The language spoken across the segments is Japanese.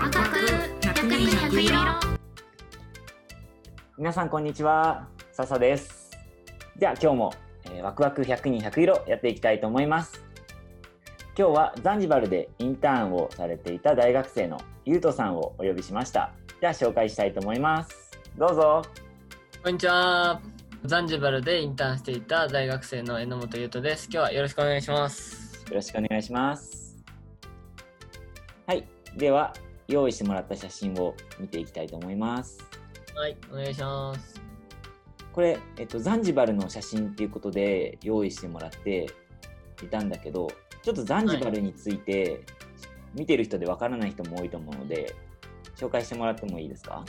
ワクワク100人100色。皆さんこんにちは笹です。では今日も、えーワクワク100人100色やっていきたいと思います。今日はザンジバルでインターンをされていた大学生のゆうとさんをお呼びしました。では紹介したいと思います。どうぞ。こんにちは。ザンジバルでインターンしていた大学生の榎本優斗です。今日はよろしくお願いします。よろしくお願いします。はい。では用意してもらった写真を見ていきたいと思います。はい、お願いします。これ、えっと、ザンジバルの写真っていうことで用意してもらっていたんだけどちょっとザンジバルについて見てる人でわからない人も多いと思うので紹介してもらってもいいですか？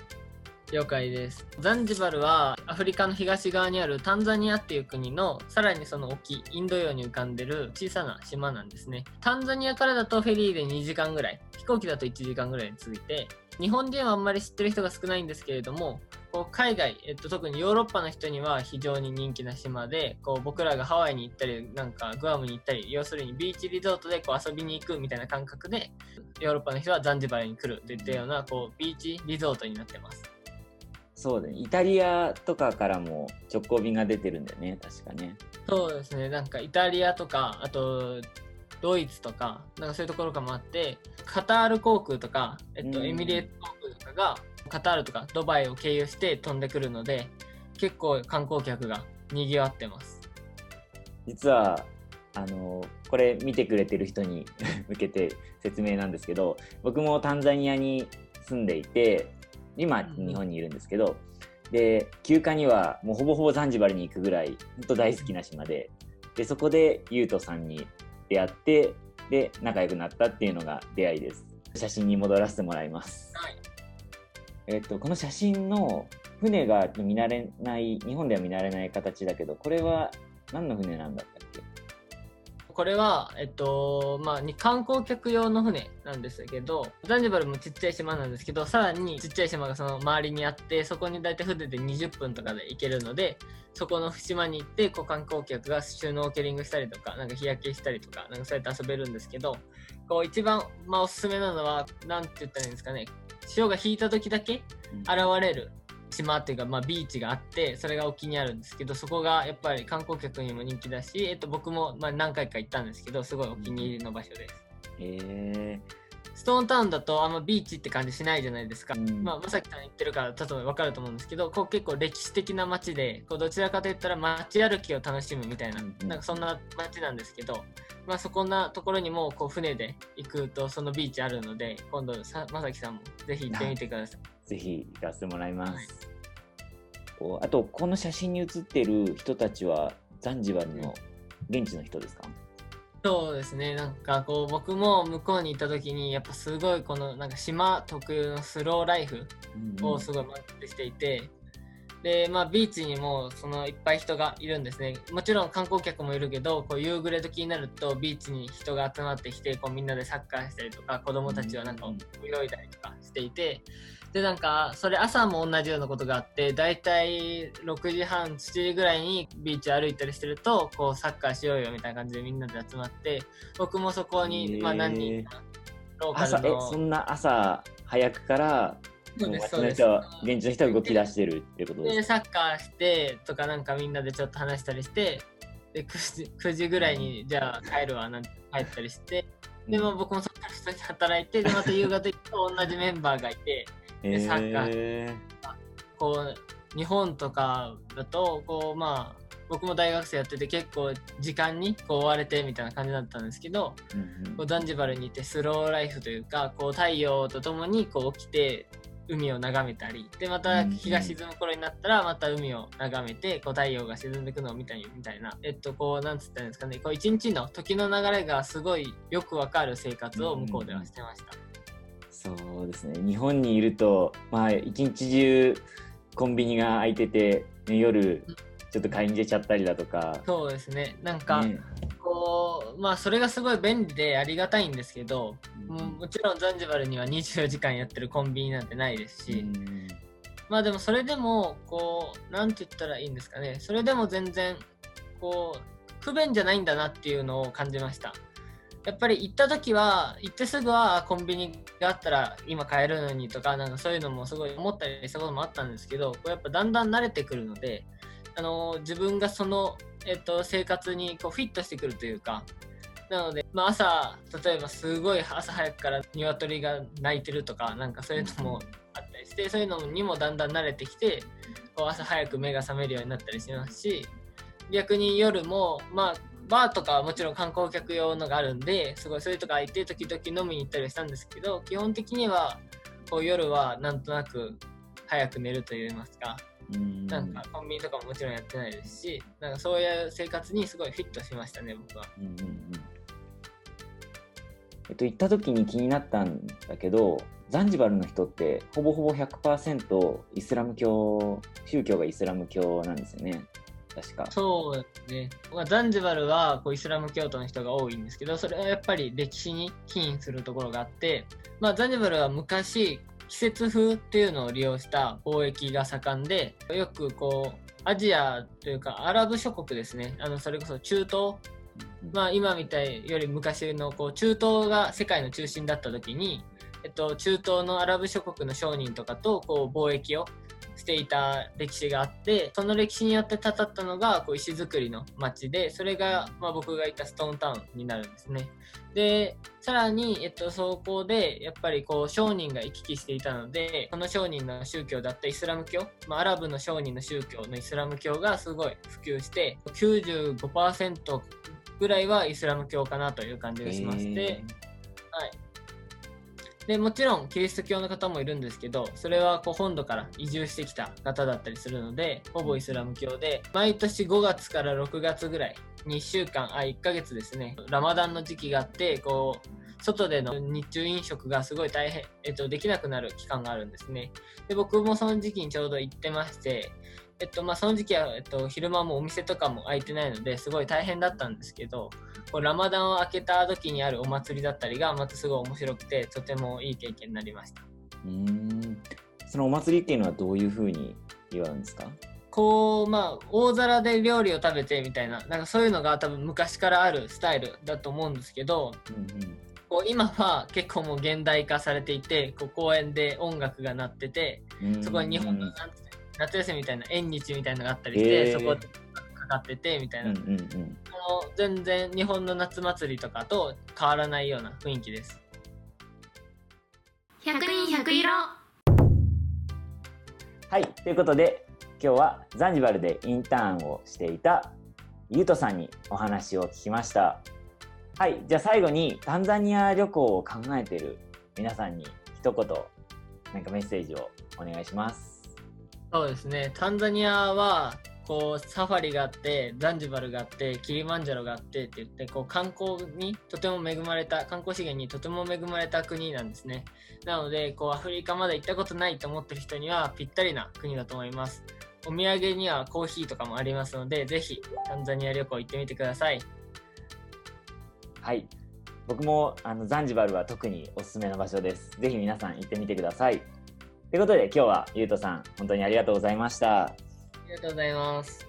了解です。ザンジバルはアフリカの東側にあるタンザニアっていう国のさらにその沖、インド洋に浮かんでる小さな島なんですね。タンザニアからだとフェリーで2時間ぐらい、飛行機だと1時間ぐらいに着いて、日本人はあんまり知ってる人が少ないんですけれども、こう海外、えっと、特にヨーロッパの人には非常に人気な島でこう僕らがハワイに行ったりなんかグアムに行ったり要するにビーチリゾートでこう遊びに行くみたいな感覚でヨーロッパの人はザンジバルに来るといったようなこうビーチリゾートになってます。そうだねイタリアとかからも直行便が出てるんだよね。確かね。そうですね、なんかイタリアとか、あとドイツとか、なんかそういうところからもあって、カタール航空とか、えっと、うん。エミレート航空とかが、カタールとかドバイを経由して飛んでくるので、結構観光客が賑わってます。実はあのこれ見てくれてる人に 向けて説明なんですけど僕もタンザニアに住んでいて今うん日本にいるんですけど、で休暇にはもうほぼほぼザンジバルに行くぐらい本当大好きな島ででそこでゆうとさんに出会ってで仲良くなったっていうのが出会いです。写真に戻らせてもらいます、はい。えっとこの写真の船が見慣れない日本では見慣れない形だけどこれは何の船なんだこれは、えっと、まあ、に観光客用の船なんですけど、ザンジバルもちっちゃい島なんですけど、さらにちっちゃい島がその周りにあって、そこに大体船で20分とかで行けるので、そこの島に行って、こう観光客がシュノーケリングしたりとか、なんか日焼けしたりとか、なんかそうやって遊べるんですけど、こう一番、まあ、おすすめなのは、なんて言ったらいいんですかね、潮が引いた時だけ現れる島というか、まあ、ビーチがあってそれが沖にあるんですけどそこがやっぱり観光客にも人気だし、えっと、僕もまあ何回か行ったんですけどすごいお気に入りの場所です。へえストーンタウンだとあんまビーチって感じしないじゃないですか、うん。まあ、まさきさん言ってるから多分分かると思うんですけどこう結構歴史的な街でこうどちらかといったら街歩きを楽しむみたいな,、うんうんなんかそんな街なんですけど、まあ、そこんなところにもこう船で行くとそのビーチあるので今度さまさきさんもぜひ行ってみてください。ぜひ行かせてもらいます、はい。あとこの写真に写ってる人たちはザンジバルの現地の人ですか、そうですね。なんかこう僕も向こうに行った時にやっぱすごいこのなんか島特有のスローライフをすごい満喫していて、でまあビーチにもそのいっぱい人がいるんですね。もちろん観光客もいるけどこう夕暮れ時になるとビーチに人が集まってきてこうみんなでサッカーしたりとか子供たちはなんかうん。泳いだりとかしていてでなんかそれ朝も同じようなことがあってだいたい6時半7時ぐらいにビーチ歩いたりしてるとこうサッカーしようよみたいな感じでみんなで集まって僕もそこへに、ー。まあ、何人かローカルのそんな朝早くからそうです現地の人は動き出してるってことですでサッカーしてとかなんかみんなでちょっと話したりしてで 9, 時9時ぐらいにじゃあ帰るわなんて帰ったりして。でも僕もそこから普通に働いてでまた夕方行くと同じメンバーがいてへサッカーこう日本とかだとこうまあ僕も大学生やってて結構時間にこう追われてみたいな感じだったんですけどうんうん。こうザンジバルにいてスローライフというかこう太陽とともにこう起きて海を眺めたりでまた日が沈む頃になったらまた海を眺めてこう太陽が沈んでいくのを見たりみたいな。えっとこうなんつったんですかね。こう一日の時の流れがすごいよくわかる生活を向こうではしてました。そうですね。日本にいるとまあ一日中コンビニが開いてて、ね夜ちょっと買いに出ちゃったりだとか、そうですね。なんか、ね。こうまあそれがすごい便利でありがたいんですけどもうもちろんザンジバルには24時間やってるコンビニなんてないですし、うん。まあでもそれでもこうなんて言ったらいいんですかね。それでも全然こう不便じゃないんだなっていうのを感じましたやっぱり行った時は行ってすぐはコンビニがあったら今買えるのにとかなんかそういうのもすごい思ったりしたこともあったんですけどこうやっぱだんだん慣れてくるのであの自分がその、えっと、生活にこうフィットしてくるというかなので、まあ、朝例えばすごい朝早くから鶏が鳴いてるとかなんかそういうのもあったりしてそういうのにもだんだん慣れてきてこう朝早く目が覚めるようになったりしますし逆に夜もまあバーとかはもちろん観光客用のがあるんですごいそういうとこ空いて時々飲みに行ったりしたんですけど基本的にはこう夜はなんとなく早く寝るといいますか。うん。なんかコンビニとかももちろんやってないですしなんかそういう生活にすごいフィットしましたね僕は。うんうんうん。えっと、行った時に気になったんだけどザンジバルの人ってほぼほぼ100%イスラム教宗教がイスラム教なんですよね確か。そうですね、まあ、ザンジバルはこうイスラム教徒の人が多いんですけどそれはやっぱり歴史に起因するところがあって、まあ、ザンジバルは昔季節風っていうのを利用した貿易が盛んでよくこうアジアというかアラブ諸国ですね。あのそれこそ中東。まあ、今みたいより昔のこう中東が世界の中心だった時に、えっと、中東のアラブ諸国の商人とかとこう貿易をしていた歴史があってその歴史によってたたったのがこう石造りの町でそれが、まあ、僕がいたストーンタウンになるんですね。でさらに、えっと、そこでやっぱりこう商人が行き来していたのでその商人の宗教だったイスラム教、まあ、アラブの商人の宗教のイスラム教がすごい普及して95%ぐらいはイスラム教かなという感じがしまして、へでもちろんキリスト教の方もいるんですけどそれはこう本土から移住してきた方だったりするのでほぼイスラム教で毎年5月から6月ぐらいに1週間あ1ヶ月ですねラマダンの時期があってこう外での日中飲食がすごい大変、えっと、できなくなる期間があるんですね。で僕もその時期にちょうど行ってましてえっとまあ、その時期は、えっと、昼間もお店とかも開いてないのですごい大変だったんですけどこうラマダンを開けた時にあるお祭りだったりがまたすごい面白くてとてもいい経験になりました。ーうん。そのお祭りっていうのはどういうふうに祝うんですか？こうまあ大皿で料理を食べてみたいななんかそういうのが多分昔からあるスタイルだと思うんですけどうんうんこう今は結構もう現代化されていてこう公園で音楽が鳴っててうんそこに日本のうんなんて夏休みみたいな縁日みたいなのがあったりして、へー。そこでかかっててみたいな、うんうんうん。あの全然日本の夏祭りとかと変わらないような雰囲気です。100人100色。はいということで今日はザンジバルでインターンをしていたゆうとさんにお話を聞きました。はいじゃあ最後にタンザニア旅行を考えている皆さんに一言なんかメッセージをお願いしますそうですね、タンザニアはこうサファリがあって、ザンジバルがあって、キリマンジャロがあってって言って、こう観光にとても恵まれた、観光資源にとても恵まれた国なんですね。なので、こうアフリカまで行ったことないと思ってる人にはぴったりな国だと思います。お土産にはコーヒーとかもありますので、ぜひタンザニア旅行行ってみてください。はい僕もあのザンジバルは特におすすめの場所ですぜひ皆さん行ってみてくださいということで今日はゆうとさん本当にありがとうございました。ありがとうございます。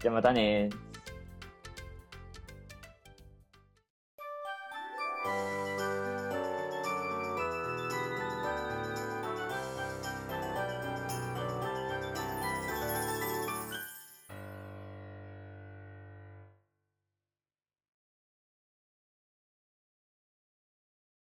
じゃあまたね。